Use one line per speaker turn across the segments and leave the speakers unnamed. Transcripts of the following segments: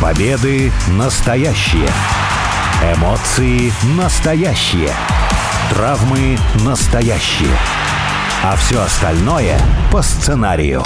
Победы настоящие. Эмоции настоящие. Травмы настоящие. А все остальное по сценарию.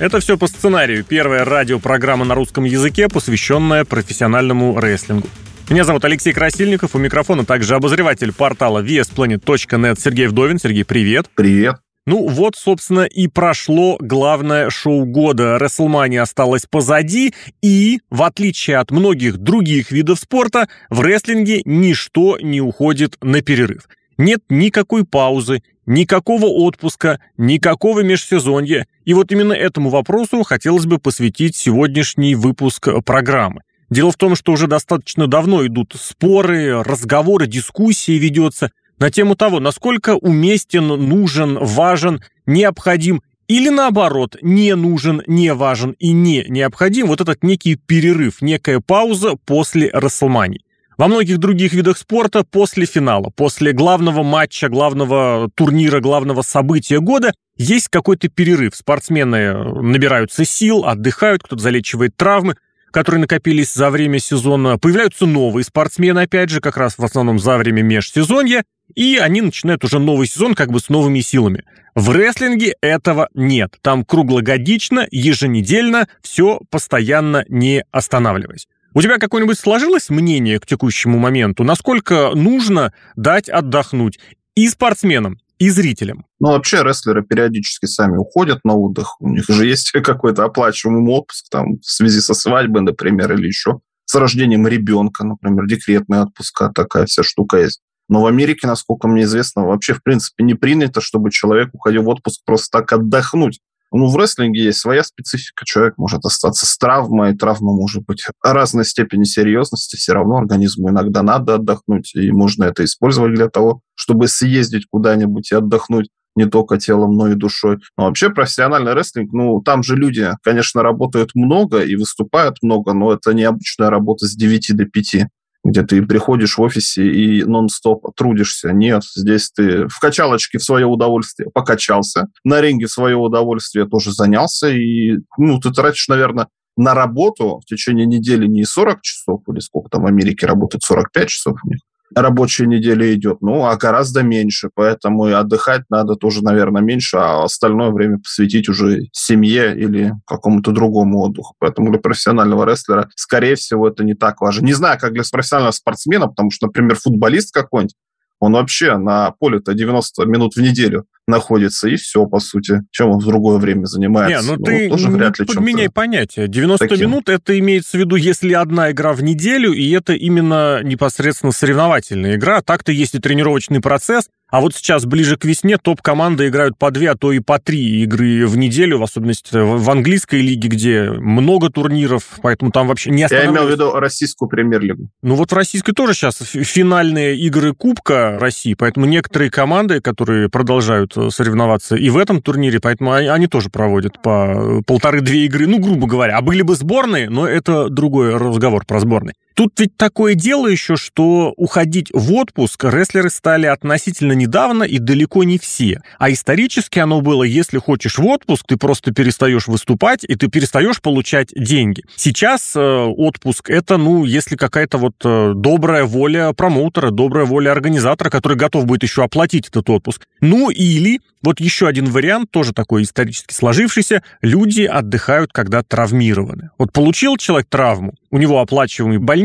Это все по сценарию. Первая радиопрограмма на русском языке, посвященная профессиональному рестлингу. Меня зовут Алексей Красильников, у микрофона также обозреватель портала vsplanet.net Сергей Вдовин. Сергей, привет.
Привет.
Ну вот, собственно, и прошло главное шоу года. WrestleMania осталась позади, и, в отличие от многих других видов спорта, в рестлинге ничто не уходит на перерыв. Нет никакой паузы, никакого отпуска, никакого межсезонья. И вот именно этому вопросу хотелось бы посвятить сегодняшний выпуск программы. Дело в том, что уже достаточно давно идут споры, разговоры, дискуссии ведется – на тему того, насколько уместен, нужен, важен, необходим или наоборот, не нужен, не важен и не необходим вот этот некий перерыв, некая пауза после Расселмании. Во многих других видах спорта после финала, после главного матча, главного турнира, главного события года есть какой-то перерыв. Спортсмены набираются сил, отдыхают, кто-то залечивает травмы, которые накопились за время сезона. Появляются новые спортсмены, опять же, как раз в основном за время межсезонья. И они начинают уже новый сезон как бы с новыми силами. В рестлинге этого нет. Там круглогодично, еженедельно, все постоянно не останавливаясь. У тебя какое-нибудь сложилось мнение к текущему моменту? Насколько нужно дать отдохнуть и спортсменам, и зрителям?
Ну, вообще, рестлеры периодически сами уходят на отдых. У них же есть какой-то оплачиваемый отпуск там в связи со свадьбой, например, или еще с рождением ребенка, например, декретная отпуска, такая вся штука есть. Но в Америке, насколько мне известно, вообще, в принципе, не принято, чтобы человек уходил в отпуск просто так отдохнуть. Ну, в рестлинге есть своя специфика. Человек может остаться с травмой. Травма может быть разной степени серьезности. Все равно организму иногда надо отдохнуть. И можно это использовать для того, чтобы съездить куда-нибудь и отдохнуть не только телом, но и душой. Но вообще профессиональный рестлинг, ну, там же люди, конечно, работают много и выступают много, но это не обычная работа с 9 до 5 где ты приходишь в офисе и нон-стоп трудишься. Нет, здесь ты в качалочке в свое удовольствие покачался, на ринге в свое удовольствие тоже занялся, и ну, ты тратишь, наверное, на работу в течение недели не 40 часов, или сколько там в Америке работает, 45 часов у них, рабочая неделя идет, ну, а гораздо меньше, поэтому и отдыхать надо тоже, наверное, меньше, а остальное время посвятить уже семье или какому-то другому отдыху. Поэтому для профессионального рестлера, скорее всего, это не так важно. Не знаю, как для профессионального спортсмена, потому что, например, футболист какой-нибудь, он вообще на поле-то 90 минут в неделю находится, и все, по сути. Чем он в другое время занимается?
Не, ну, ну ты тоже вряд ли подменяй понятие. 90 таким. минут это имеется в виду, если одна игра в неделю, и это именно непосредственно соревновательная игра. Так-то есть и тренировочный процесс, а вот сейчас, ближе к весне, топ-команды играют по две, а то и по три игры в неделю, в особенности в английской лиге, где много турниров, поэтому там вообще не
Я имел в виду российскую премьер-лигу.
Ну вот в российской тоже сейчас финальные игры Кубка России, поэтому некоторые команды, которые продолжают э, соревноваться и в этом турнире, поэтому они тоже проводят по полторы-две игры, ну, грубо говоря. А были бы сборные, но это другой разговор про сборные. Тут ведь такое дело еще, что уходить в отпуск рестлеры стали относительно недавно и далеко не все. А исторически оно было, если хочешь в отпуск, ты просто перестаешь выступать, и ты перестаешь получать деньги. Сейчас э, отпуск это, ну, если какая-то вот э, добрая воля промоутера, добрая воля организатора, который готов будет еще оплатить этот отпуск. Ну, или вот еще один вариант, тоже такой исторически сложившийся, люди отдыхают, когда травмированы. Вот получил человек травму, у него оплачиваемый больничный,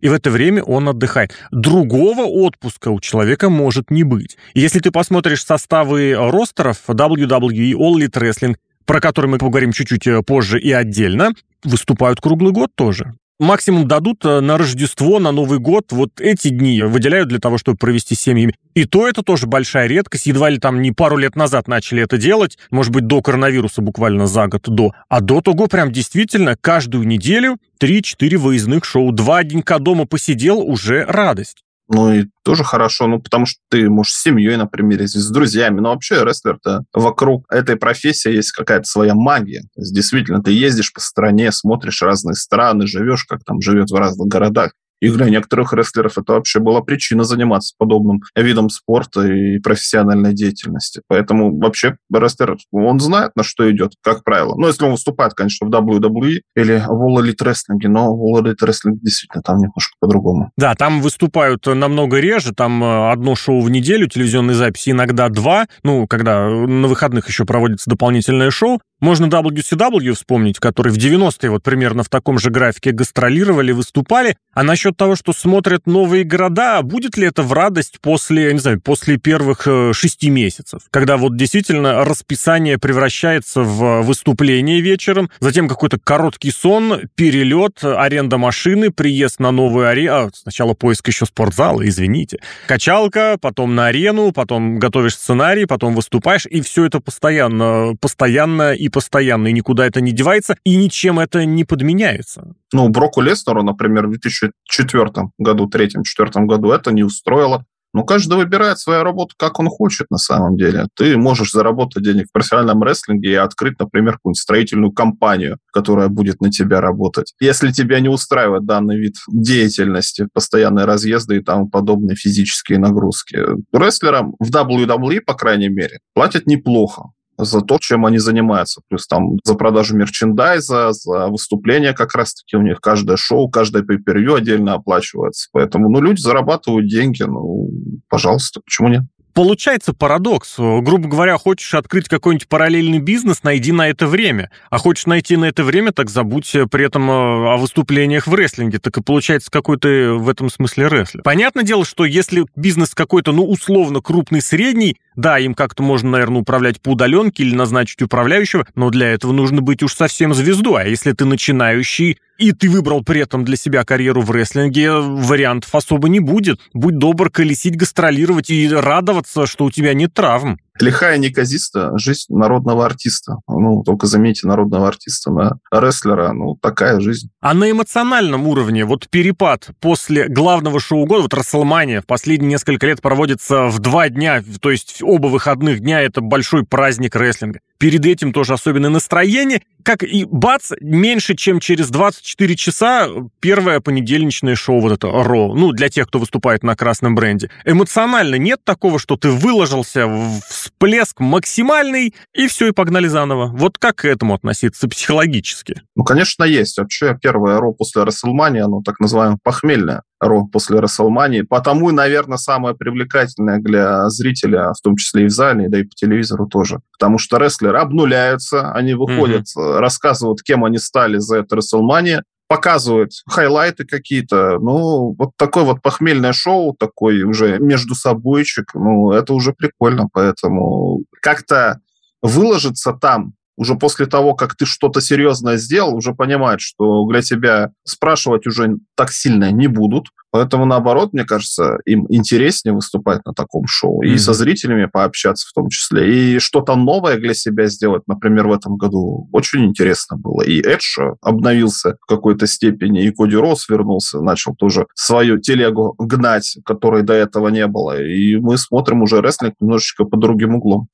и в это время он отдыхает. Другого отпуска у человека может не быть. И если ты посмотришь составы ростеров WWE All Elite Wrestling, про который мы поговорим чуть-чуть э, позже и отдельно, выступают круглый год тоже максимум дадут э, на Рождество, на Новый год. Вот эти дни выделяют для того, чтобы провести с семьями. И то это тоже большая редкость. Едва ли там не пару лет назад начали это делать. Может быть, до коронавируса буквально за год до. А до того прям действительно каждую неделю 3-4 выездных шоу. Два денька дома посидел, уже радость.
Ну и тоже хорошо, ну потому что ты можешь с семьей, например, с друзьями. Но вообще рестлер-то вокруг этой профессии есть какая-то своя магия. То есть, действительно, ты ездишь по стране, смотришь разные страны, живешь, как там живет в разных городах. И для некоторых рестлеров это вообще была причина заниматься подобным видом спорта и профессиональной деятельности. Поэтому вообще рестлер, он знает, на что идет, как правило. Ну, если он выступает, конечно, в WWE или в All Elite Wrestling, но в All Elite Wrestling действительно там немножко по-другому.
Да, там выступают намного реже, там э, одно шоу в неделю, телевизионные записи, иногда два, ну, когда на выходных еще проводится дополнительное шоу, можно WCW вспомнить, который в 90-е вот примерно в таком же графике гастролировали, выступали. А насчет того, что смотрят новые города, будет ли это в радость после, не знаю, после первых э, шести месяцев? Когда вот действительно расписание превращается в выступление вечером, затем какой-то короткий сон, перелет, аренда машины, приезд на новую арену, а, сначала поиск еще спортзала, извините, качалка, потом на арену, потом готовишь сценарий, потом выступаешь, и все это постоянно, постоянно и постоянно, и никуда это не девается, и ничем это не подменяется.
Ну, Броку Лестеру, например, в 2004 году, третьем-четвертом году это не устроило. Ну, каждый выбирает свою работу, как он хочет на самом деле. Ты можешь заработать денег в профессиональном рестлинге и открыть, например, какую-нибудь строительную компанию, которая будет на тебя работать. Если тебя не устраивает данный вид деятельности, постоянные разъезды и тому подобные физические нагрузки, рестлерам в WWE, по крайней мере, платят неплохо за то, чем они занимаются. Плюс там за продажу мерчендайза, за выступления как раз-таки у них каждое шоу, каждое пейпервью отдельно оплачивается. Поэтому, ну, люди зарабатывают деньги, ну, пожалуйста, почему нет?
Получается парадокс. Грубо говоря, хочешь открыть какой-нибудь параллельный бизнес, найди на это время. А хочешь найти на это время, так забудь при этом э, о выступлениях в рестлинге. Так и получается какой-то в этом смысле рестлер. Понятное дело, что если бизнес какой-то, ну, условно крупный, средний, да, им как-то можно, наверное, управлять по удаленке или назначить управляющего, но для этого нужно быть уж совсем звездой. А если ты начинающий, и ты выбрал при этом для себя карьеру в рестлинге, вариантов особо не будет. Будь добр колесить, гастролировать и радоваться, что у тебя нет травм.
Лихая неказиста, жизнь народного артиста. Ну, только заметьте, народного артиста на рестлера, ну, такая жизнь.
А на эмоциональном уровне, вот перепад после главного шоу года, вот Расселмания в последние несколько лет проводится в два дня, то есть оба выходных дня, это большой праздник рестлинга. Перед этим тоже особенное настроение. Как и бац, меньше, чем через 24 часа первое понедельничное шоу, вот это Ро, ну, для тех, кто выступает на красном бренде. Эмоционально нет такого, что ты выложился в всплеск максимальный, и все, и погнали заново. Вот как к этому относиться психологически?
Ну, конечно, есть. Вообще, первое Ро после Расселмании, оно так называемое похмельное. Ро после Расселмании. Потому и, наверное, самое привлекательное для зрителя, в том числе и в зале, да и по телевизору тоже. Потому что рестлеры обнуляются, они выходят, mm-hmm. рассказывают, кем они стали за это Расселмания, показывают хайлайты какие-то. Ну, вот такое вот похмельное шоу, такой уже между собойчик, ну, это уже прикольно, поэтому как-то выложиться там уже после того, как ты что-то серьезное сделал, уже понимают, что для тебя спрашивать уже так сильно не будут. Поэтому, наоборот, мне кажется, им интереснее выступать на таком шоу. Mm-hmm. И со зрителями пообщаться в том числе. И что-то новое для себя сделать. Например, в этом году очень интересно было. И Эдж обновился в какой-то степени, и Коди Росс вернулся, начал тоже свою телегу гнать, которой до этого не было. И мы смотрим уже рестлинг немножечко по другим углом.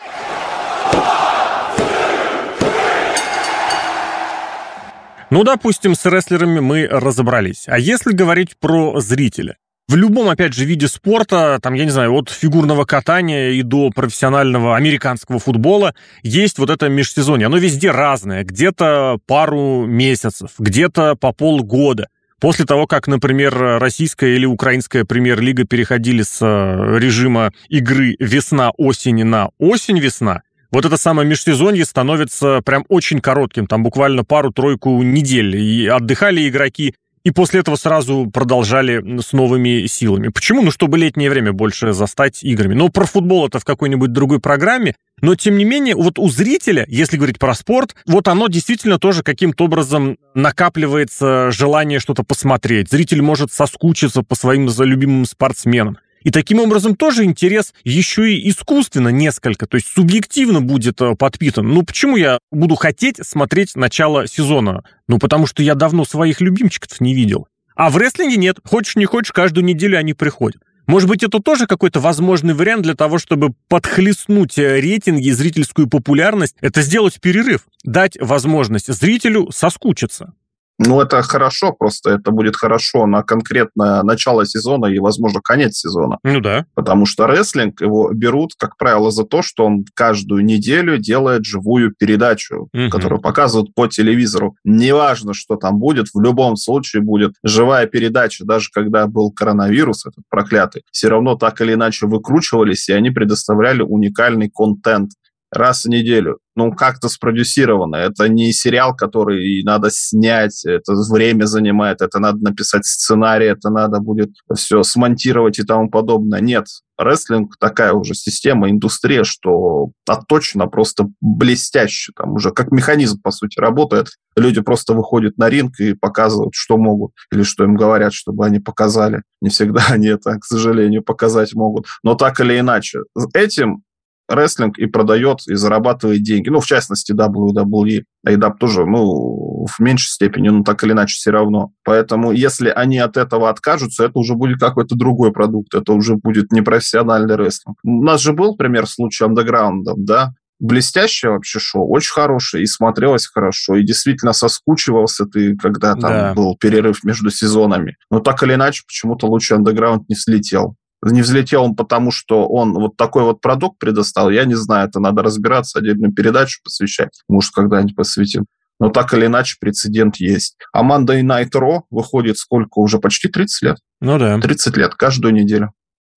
Ну, допустим, с рестлерами мы разобрались. А если говорить про зрителя? В любом, опять же, виде спорта, там, я не знаю, от фигурного катания и до профессионального американского футбола, есть вот это межсезонье. Оно везде разное. Где-то пару месяцев, где-то по полгода. После того, как, например, российская или украинская премьер-лига переходили с э, режима игры весна-осень на осень-весна, вот это самое межсезонье становится прям очень коротким, там буквально пару-тройку недель, и отдыхали игроки, и после этого сразу продолжали с новыми силами. Почему? Ну, чтобы летнее время больше застать играми. Но про футбол это в какой-нибудь другой программе. Но, тем не менее, вот у зрителя, если говорить про спорт, вот оно действительно тоже каким-то образом накапливается желание что-то посмотреть. Зритель может соскучиться по своим любимым спортсменам. И таким образом тоже интерес еще и искусственно несколько, то есть субъективно будет э, подпитан. Ну почему я буду хотеть смотреть начало сезона? Ну потому что я давно своих любимчиков не видел. А в рестлинге нет. Хочешь не хочешь, каждую неделю они приходят. Может быть, это тоже какой-то возможный вариант для того, чтобы подхлестнуть э, рейтинги, зрительскую популярность, это сделать перерыв, дать возможность зрителю соскучиться.
Ну, это хорошо, просто это будет хорошо на конкретное начало сезона и, возможно, конец сезона.
Ну да.
Потому что рестлинг его берут, как правило, за то, что он каждую неделю делает живую передачу, угу. которую показывают по телевизору. Неважно, что там будет, в любом случае будет живая передача. Даже когда был коронавирус, этот проклятый, все равно так или иначе выкручивались, и они предоставляли уникальный контент раз в неделю. Ну, как-то спродюсировано. Это не сериал, который надо снять, это время занимает, это надо написать сценарий, это надо будет все смонтировать и тому подобное. Нет, рестлинг такая уже система, индустрия, что отточена просто блестяще. Там уже как механизм, по сути, работает. Люди просто выходят на ринг и показывают, что могут, или что им говорят, чтобы они показали. Не всегда они это, к сожалению, показать могут. Но так или иначе, этим рестлинг и продает, и зарабатывает деньги. Ну, в частности, WWE. AEW тоже, ну, в меньшей степени, но так или иначе все равно. Поэтому, если они от этого откажутся, это уже будет какой-то другой продукт. Это уже будет непрофессиональный рестлинг. У нас же был пример случая андеграундом, да? блестящее вообще шоу, очень хорошее, и смотрелось хорошо, и действительно соскучивался ты, когда там да. был перерыв между сезонами. Но так или иначе, почему-то лучше андеграунд не слетел не взлетел он потому, что он вот такой вот продукт предоставил, я не знаю, это надо разбираться, отдельную передачу посвящать, может, когда-нибудь посвятим. Но так или иначе прецедент есть. А Monday Night Raw выходит сколько? Уже почти 30 лет?
Ну да.
30 лет, каждую неделю.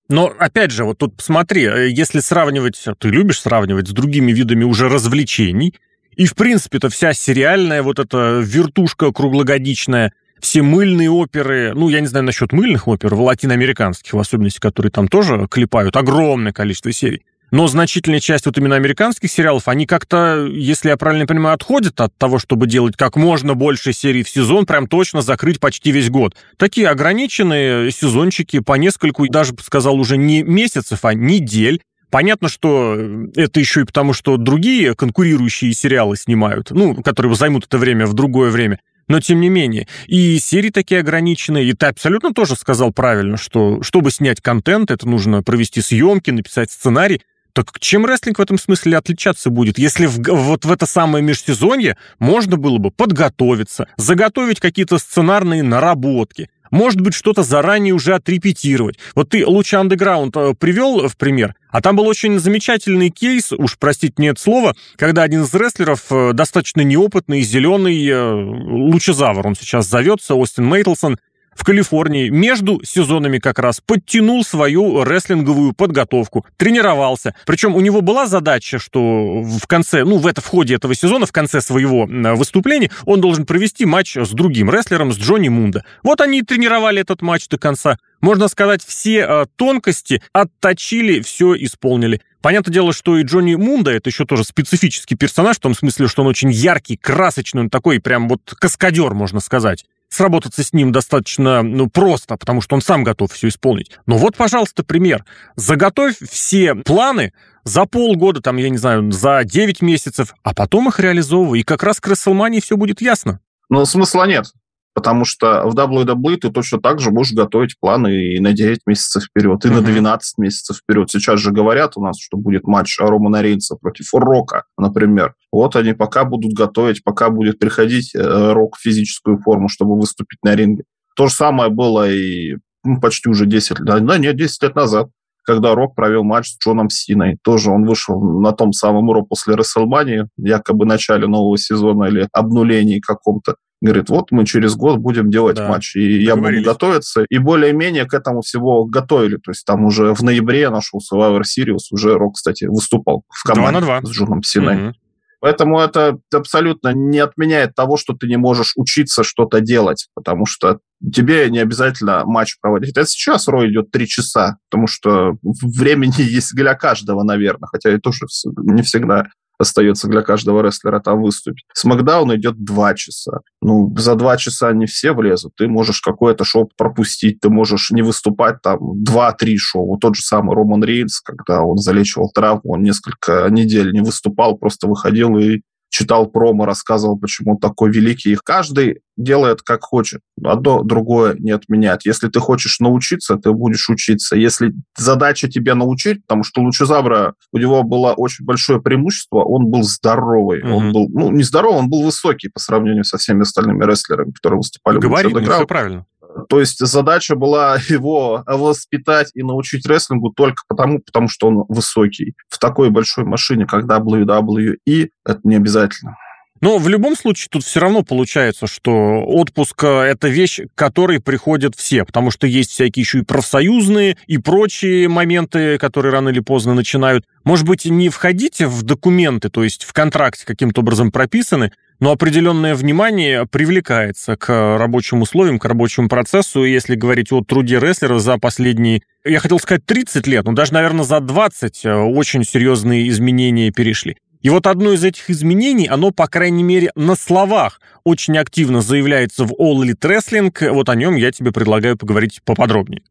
Но, опять же, вот тут посмотри, э, если сравнивать, ты любишь сравнивать с другими видами уже развлечений, и, в принципе-то, вся сериальная вот эта вертушка круглогодичная, все мыльные оперы, ну, я не знаю насчет мыльных опер, латиноамериканских, в особенности, которые там тоже клепают, огромное количество серий. Но значительная часть вот именно американских сериалов, они как-то, если я правильно понимаю, отходят от того, чтобы делать как можно больше серий в сезон, прям точно закрыть почти весь год. Такие ограниченные сезончики по нескольку, даже сказал уже не месяцев, а недель. Понятно, что это еще и потому, что другие конкурирующие сериалы снимают, ну, которые займут это время в другое время. Но тем не менее, и серии такие ограниченные, и ты абсолютно тоже сказал правильно, что чтобы снять контент, это нужно провести съемки, написать сценарий. Так чем рестлинг в этом смысле отличаться будет, если в, вот в это самое межсезонье можно было бы подготовиться, заготовить какие-то сценарные наработки, может быть, что-то заранее уже отрепетировать. Вот ты лучше андеграунд э, привел в пример, а там был очень замечательный кейс, уж простите нет слова, когда один из рестлеров, э, достаточно неопытный, зеленый э, лучезавр, он сейчас зовется, Остин Мейтлсон, в Калифорнии между сезонами как раз подтянул свою рестлинговую подготовку, тренировался. Причем у него была задача, что в конце, ну, в, это, в ходе этого сезона, в конце своего выступления, он должен провести матч с другим рестлером, с Джонни Мунда. Вот они и тренировали этот матч до конца. Можно сказать, все э, тонкости отточили, все исполнили. Понятное дело, что и Джонни Мунда это еще тоже специфический персонаж, в том смысле, что он очень яркий, красочный, он такой прям вот каскадер, можно сказать сработаться с ним достаточно ну, просто, потому что он сам готов все исполнить. Но вот, пожалуйста, пример. Заготовь все планы за полгода, там, я не знаю, за 9 месяцев, а потом их реализовывай, и как раз к WrestleMania все будет ясно.
Ну, смысла нет. Потому что в WWE ты точно так же можешь готовить планы и на 9 месяцев вперед, и mm-hmm. на 12 месяцев вперед. Сейчас же говорят у нас, что будет матч Романа Рейнса против Рока, например. Вот они пока будут готовить, пока будет приходить э, Рок в физическую форму, чтобы выступить на ринге. То же самое было и ну, почти уже 10 лет, да, нет, 10 лет назад когда Рок провел матч с Джоном Синой. Тоже он вышел на том самом Ро после Расселмании, якобы начале нового сезона или обнулении каком-то. Говорит, вот мы через год будем делать да, матч. И я буду готовиться. И более-менее к этому всего готовили. То есть там уже в ноябре нашел Survivor Series, уже Рок, кстати, выступал в команде 2 на 2. с Джоном Синой. Угу. Поэтому это абсолютно не отменяет того, что ты не можешь учиться что-то делать, потому что тебе не обязательно матч проводить. Это сейчас Рой идет три часа, потому что времени есть для каждого, наверное, хотя и тоже не всегда остается для каждого рестлера там выступить. Смакдаун идет два часа. Ну, за два часа не все влезут. Ты можешь какое-то шоу пропустить, ты можешь не выступать там два-три шоу. Вот тот же самый Роман Рейнс, когда он залечивал травму, он несколько недель не выступал, просто выходил и читал промо, рассказывал, почему он такой великий. Их каждый делает как хочет. Одно другое не отменять. Если ты хочешь научиться, ты будешь учиться. Если задача тебе научить, потому что Лучезабра, у него было очень большое преимущество, он был здоровый. Mm-hmm. Он был, ну, не здоровый, он был высокий по сравнению со всеми остальными рестлерами, которые выступали
Говорит, в все правильно.
То есть задача была его воспитать и научить рестлингу только потому, потому что он высокий. В такой большой машине, как WWE, это не обязательно.
Но в любом случае тут все равно получается, что отпуск – это вещь, к которой приходят все, потому что есть всякие еще и профсоюзные и прочие моменты, которые рано или поздно начинают. Может быть, не входите в документы, то есть в контракте каким-то образом прописаны, но определенное внимание привлекается к рабочим условиям, к рабочему процессу. И если говорить о труде рестлера за последние, я хотел сказать 30 лет, но даже, наверное, за 20 э, очень серьезные изменения перешли. И вот одно из этих изменений, оно, по крайней мере, на словах очень активно заявляется в All Elite Wrestling. Вот о нем я тебе предлагаю поговорить поподробнее.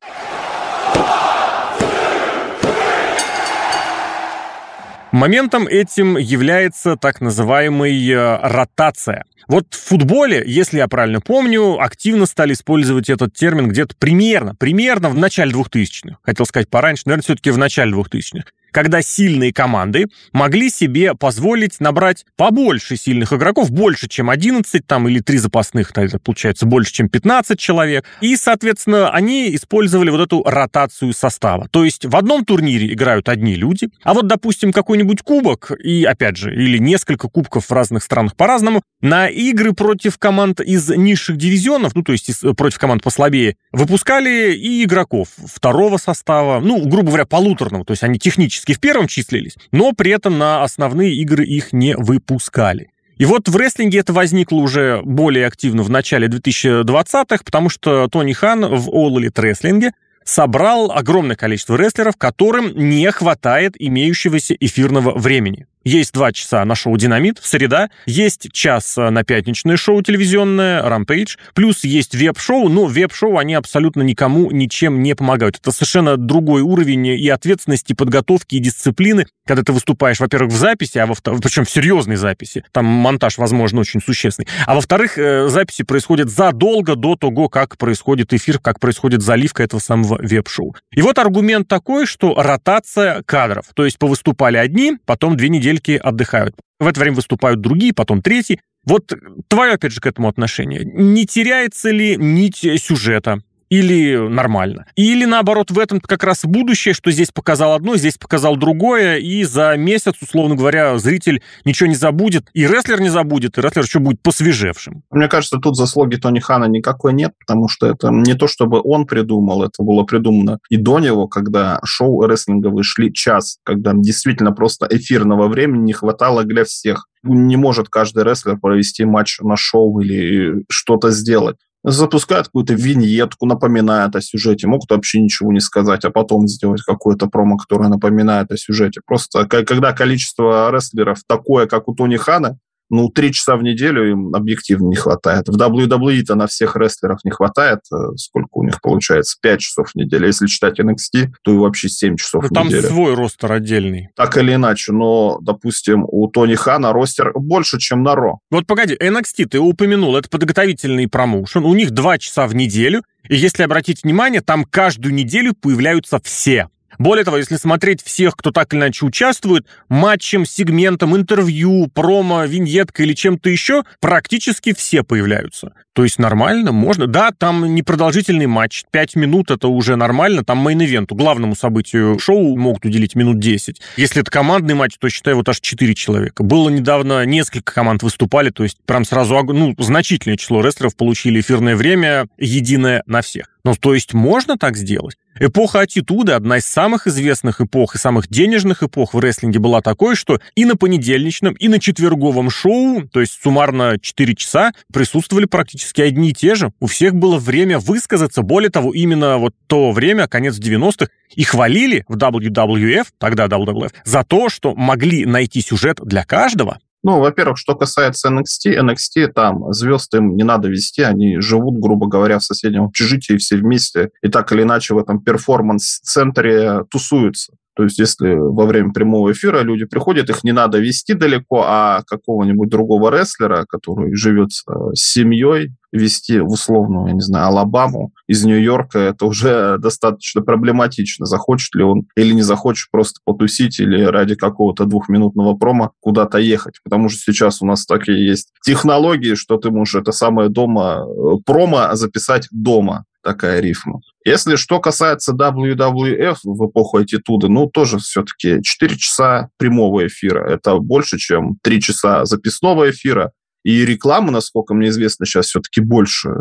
Моментом этим является так называемая э, ротация. Вот в футболе, если я правильно помню, активно стали использовать этот термин где-то примерно, примерно в начале 2000-х. Хотел сказать пораньше, наверное, все-таки в начале 2000-х когда сильные команды могли себе позволить набрать побольше сильных игроков, больше, чем 11 там, или 3 запасных, это получается больше, чем 15 человек. И, соответственно, они использовали вот эту ротацию состава. То есть в одном турнире играют одни люди, а вот, допустим, какой-нибудь кубок, и, опять же, или несколько кубков в разных странах по-разному, на игры против команд из низших дивизионов, ну, то есть против команд послабее, выпускали и игроков второго состава, ну, грубо говоря, полуторного, то есть они технически практически в первом числились, но при этом на основные игры их не выпускали. И вот в рестлинге это возникло уже более активно в начале 2020-х, потому что Тони Хан в All Elite Wrestling собрал огромное количество рестлеров, которым не хватает имеющегося эфирного времени. Есть два часа на шоу «Динамит» среда, есть час э, на пятничное шоу телевизионное «Рампейдж», плюс есть веб-шоу, но веб-шоу, они абсолютно никому ничем не помогают. Это совершенно другой уровень и ответственности, подготовки и дисциплины, когда ты выступаешь, во-первых, в записи, а во-вторых, причем в серьезной записи, там монтаж, возможно, очень существенный, а во-вторых, э, записи происходят задолго до того, как происходит эфир, как происходит заливка этого самого веб-шоу. И вот аргумент такой, что ротация кадров, то есть повыступали одни, потом две недели недельки отдыхают. В это время выступают другие, потом третьи. Вот твое, опять же, к этому отношение. Не теряется ли нить сюжета? Или нормально. Или наоборот, в этом как раз будущее, что здесь показал одно, здесь показал другое, и за месяц, условно говоря, зритель ничего не забудет, и рестлер не забудет, и рестлер еще будет посвежевшим.
Мне кажется, тут заслуги Тони Хана никакой нет, потому что это не то, чтобы он придумал, это было придумано и до него, когда шоу рестлинговые шли час, когда действительно просто эфирного времени не хватало для всех не может каждый рестлер провести матч на шоу или что-то сделать запускают какую-то виньетку, напоминает о сюжете, могут вообще ничего не сказать, а потом сделать какое-то промо, которое напоминает о сюжете. Просто когда количество рестлеров такое, как у Тони Хана, ну, три часа в неделю им объективно не хватает. В WWE-то на всех рестлерах не хватает. Э, сколько у них получается? Пять часов в неделю. Если считать NXT, то и вообще семь часов ну, в
там
неделю.
Там свой ростер отдельный.
Так или иначе, но, допустим, у Тони Хана ростер больше, чем на Ро.
Вот погоди, NXT ты упомянул, это подготовительный промоушен, у них два часа в неделю, и если обратить внимание, там каждую неделю появляются все. Более того, если смотреть всех, кто так или иначе участвует, матчем, сегментом, интервью, промо, виньеткой или чем-то еще, практически все появляются. То есть нормально, можно. Да, там непродолжительный матч, 5 минут это уже нормально, там мейн-ивенту, главному событию шоу могут уделить минут 10. Если это командный матч, то считай вот аж 4 человека. Было недавно несколько команд выступали, то есть прям сразу ну, значительное число рестлеров получили эфирное время единое на всех. Ну, то есть можно так сделать? Эпоха аттитуды, одна из самых известных эпох и самых денежных эпох в рестлинге была такой, что и на понедельничном, и на четверговом шоу, то есть суммарно 4 часа, присутствовали практически одни и те же. У всех было время высказаться. Более того, именно вот то время, конец 90-х, и хвалили в WWF, тогда WWF, за то, что могли найти сюжет для каждого,
ну, во-первых, что касается NXT, NXT там звезд им не надо вести, они живут, грубо говоря, в соседнем общежитии все вместе и так или иначе в этом перформанс-центре тусуются. То есть, если во время прямого эфира люди приходят, их не надо вести далеко, а какого-нибудь другого рестлера, который живет э, с семьей, вести в условную, я не знаю, Алабаму из Нью-Йорка, это уже достаточно проблематично. Захочет ли он или не захочет просто потусить или ради какого-то двухминутного промо куда-то ехать. Потому что сейчас у нас такие есть технологии, что ты можешь это самое дома э, промо записать дома такая рифма. Если что касается WWF в эпоху аттитуды, ну, тоже все-таки 4 часа прямого эфира. Это больше, чем 3 часа записного эфира. И рекламы, насколько мне известно, сейчас все-таки больше э,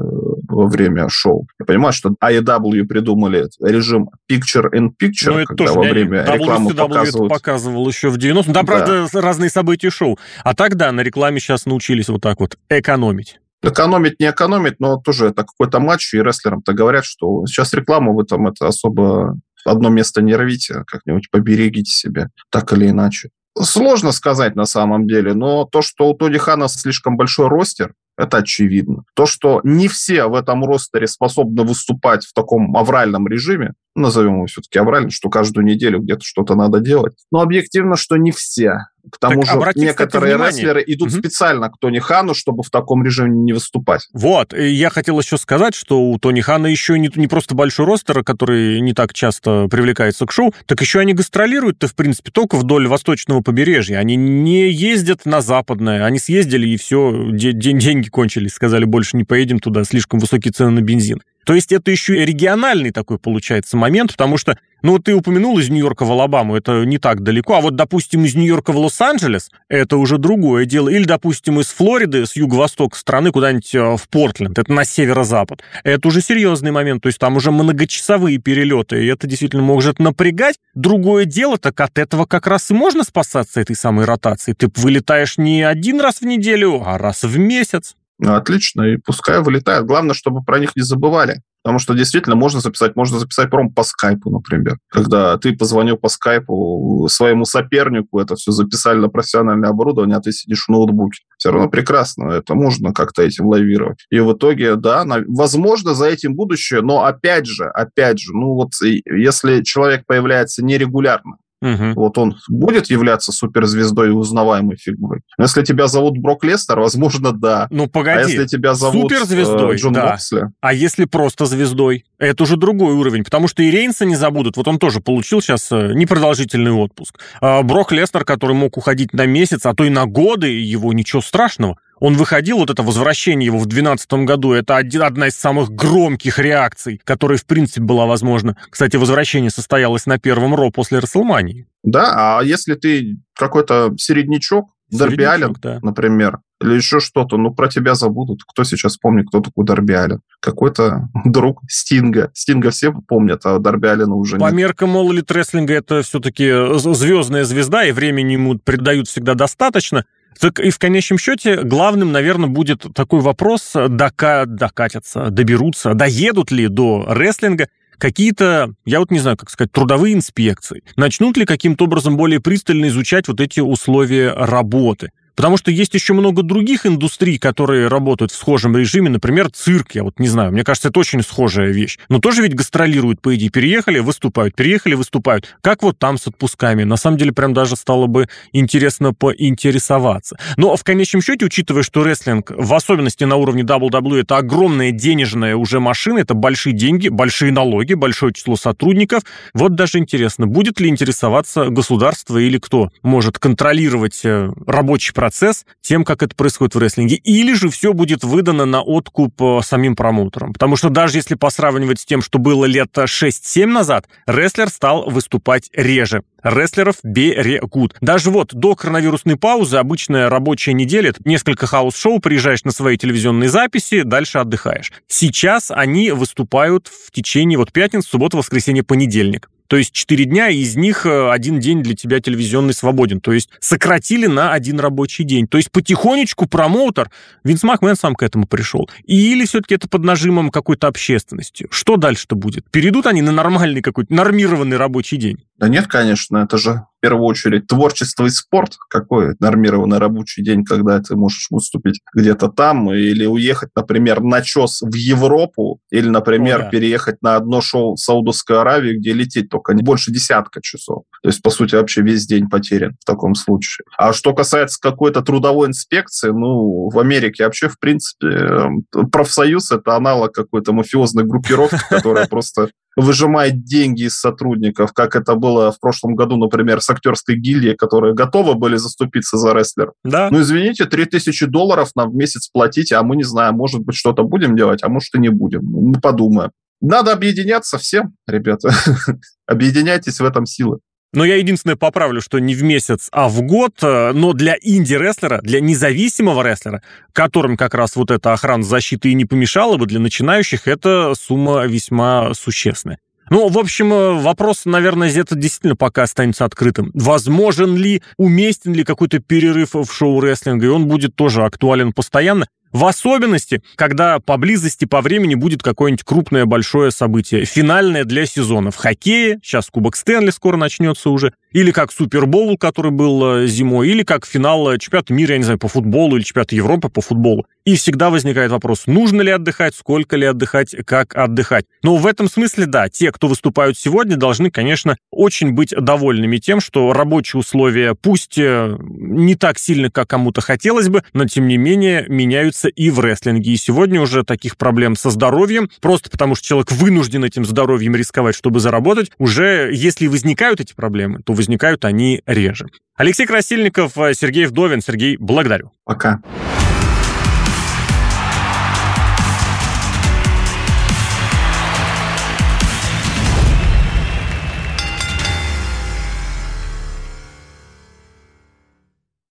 во время шоу. Я понимаю, что AEW придумали режим picture in picture,
ну,
когда во время
WCW
рекламы показывают...
показывал еще в 90-м. Да, да, правда, разные события шоу. А тогда на рекламе сейчас научились вот так вот экономить.
Экономить, не экономить, но тоже это какой-то матч, и рестлерам-то говорят, что сейчас рекламу вы там это особо одно место не рвите, как-нибудь поберегите себе, так или иначе. Сложно сказать на самом деле, но то, что у Тоди Хана слишком большой ростер, это очевидно. То, что не все в этом ростере способны выступать в таком авральном режиме, назовем его все-таки авральным, что каждую неделю где-то что-то надо делать, но объективно, что не все. К тому так, же некоторые кстати, рестлеры идут угу. специально к Тони Хану, чтобы в таком режиме не выступать.
Вот, и я хотел еще сказать, что у Тони Хана еще не, не просто большой ростер, который не так часто привлекается к шоу, так еще они гастролируют-то, в принципе, только вдоль восточного побережья. Они не ездят на западное, они съездили, и все, деньги кончились, сказали, больше не поедем туда, слишком высокие цены на бензин. То есть это еще и региональный такой получается момент, потому что, ну вот ты упомянул из Нью-Йорка в Алабаму, это не так далеко, а вот, допустим, из Нью-Йорка в Лос-Анджелес, это уже другое дело. Или, допустим, из Флориды, с юго-востока страны, куда-нибудь э, в Портленд, это на северо-запад. Это уже серьезный момент, то есть там уже многочасовые перелеты, и это действительно может напрягать. Другое дело, так от этого как раз и можно спасаться этой самой ротацией. Ты вылетаешь не один раз в неделю, а раз в месяц.
Ну, отлично, и пускай вылетают. Главное, чтобы про них не забывали. Потому что действительно можно записать, можно записать пром по скайпу, например. Когда ты позвонил по скайпу своему сопернику, это все записали на профессиональное оборудование, а ты сидишь в ноутбуке. Все равно прекрасно, это можно как-то этим лавировать. И в итоге, да, возможно, за этим будущее, но опять же, опять же, ну вот если человек появляется нерегулярно, Угу. Вот он будет являться суперзвездой и узнаваемой фигурой. Если тебя зовут Брок Лестер, возможно, да.
Ну, погоди.
А если тебя зовут
суперзвездой,
э, Джон
да.
Моксли?
А если просто звездой? Это уже другой уровень, потому что и Рейнса не забудут. Вот он тоже получил сейчас э, непродолжительный отпуск. А Брок Лестер, который мог уходить на месяц, а то и на годы, его ничего страшного. Он выходил, вот это возвращение его в 2012 году, это один, одна из самых громких реакций, которая, в принципе, была возможна. Кстати, возвращение состоялось на первом Ро после Расселмании.
Да, а если ты какой-то середнячок, Дерби Аллен, да. например, или еще что-то, ну, про тебя забудут. Кто сейчас помнит, кто такой Аллен? Какой-то друг Стинга. Стинга все помнят, а Аллена уже
По
нет.
меркам Молли Рестлинга это все-таки звездная звезда, и времени ему придают всегда достаточно. Так и в конечном счете главным, наверное, будет такой вопрос, дока докатятся, доберутся, доедут ли до рестлинга какие-то, я вот не знаю, как сказать, трудовые инспекции. Начнут ли каким-то образом более пристально изучать вот эти условия работы? Потому что есть еще много других индустрий, которые работают в схожем режиме. Например, цирк, я вот не знаю, мне кажется, это очень схожая вещь. Но тоже ведь гастролируют, по идее, переехали, выступают, переехали, выступают. Как вот там с отпусками? На самом деле, прям даже стало бы интересно поинтересоваться. Но в конечном счете, учитывая, что рестлинг, в особенности на уровне WWE, это огромная денежная уже машина, это большие деньги, большие налоги, большое число сотрудников. Вот даже интересно, будет ли интересоваться государство или кто может контролировать э, рабочий процесс процесс тем, как это происходит в рестлинге, или же все будет выдано на откуп э, самим промоутерам. Потому что даже если посравнивать с тем, что было лет 6-7 назад, рестлер стал выступать реже. Рестлеров берегут. Даже вот до коронавирусной паузы обычная рабочая неделя, несколько house show, приезжаешь на свои телевизионные записи, дальше отдыхаешь. Сейчас они выступают в течение вот пятницы, суббота, воскресенье, понедельник. То есть 4 дня, и из них э, один день для тебя телевизионный свободен. То есть сократили на один рабочий день. То есть потихонечку промоутер, Винс Макмен сам к этому пришел. Или все-таки это под нажимом какой-то общественности? Что дальше-то будет? Перейдут они на нормальный какой-то нормированный рабочий день?
Да нет, конечно, это же в первую очередь творчество и спорт. Какой нормированный рабочий день, когда ты можешь выступить где-то там или уехать, например, на ЧОС в Европу или, например, О, да. переехать на одно шоу в Саудовскую Аравию, где лететь только не больше десятка часов. То есть, по сути, вообще весь день потерян в таком случае. А что касается какой-то трудовой инспекции, ну, в Америке вообще, в принципе, эм, профсоюз – это аналог какой-то мафиозной группировки, которая просто выжимает деньги из сотрудников, как это было в прошлом году, например, с актерской гильдией, которые готовы были заступиться за рестлер. Да. Ну, извините, 3000 долларов нам в месяц платите, а мы не знаем, может быть, что-то будем делать, а может и не будем. Мы подумаем. Надо объединяться всем, ребята. Объединяйтесь в этом силы.
Но я единственное поправлю, что не в месяц, а в год, э, но для инди-рестлера, для независимого рестлера, которым как раз вот эта охрана защиты и не помешала бы, для начинающих эта сумма весьма существенная. Ну, в общем, э, вопрос, наверное, где-то действительно пока останется открытым. Возможен ли, уместен ли какой-то перерыв в шоу рестлинга, и он будет тоже актуален постоянно. В особенности, когда поблизости по времени будет какое-нибудь крупное большое событие, финальное для сезона. В хоккее, сейчас Кубок Стэнли скоро начнется уже, или как Супербоул, который был э, зимой, или как финал э, чемпионата мира, я не знаю, по футболу, или чемпионата Европы по футболу. И всегда возникает вопрос, нужно ли отдыхать, сколько ли отдыхать, как отдыхать. Но в этом смысле, да, те, кто выступают сегодня, должны, конечно, очень быть довольными тем, что рабочие условия, пусть э, не так сильно, как кому-то хотелось бы, но тем не менее меняются и в рестлинге. И сегодня уже таких проблем со здоровьем, просто потому что человек вынужден этим здоровьем рисковать, чтобы заработать, уже если возникают эти проблемы, то возникают они реже. Алексей Красильников, Сергей Вдовин. Сергей, благодарю.
Пока.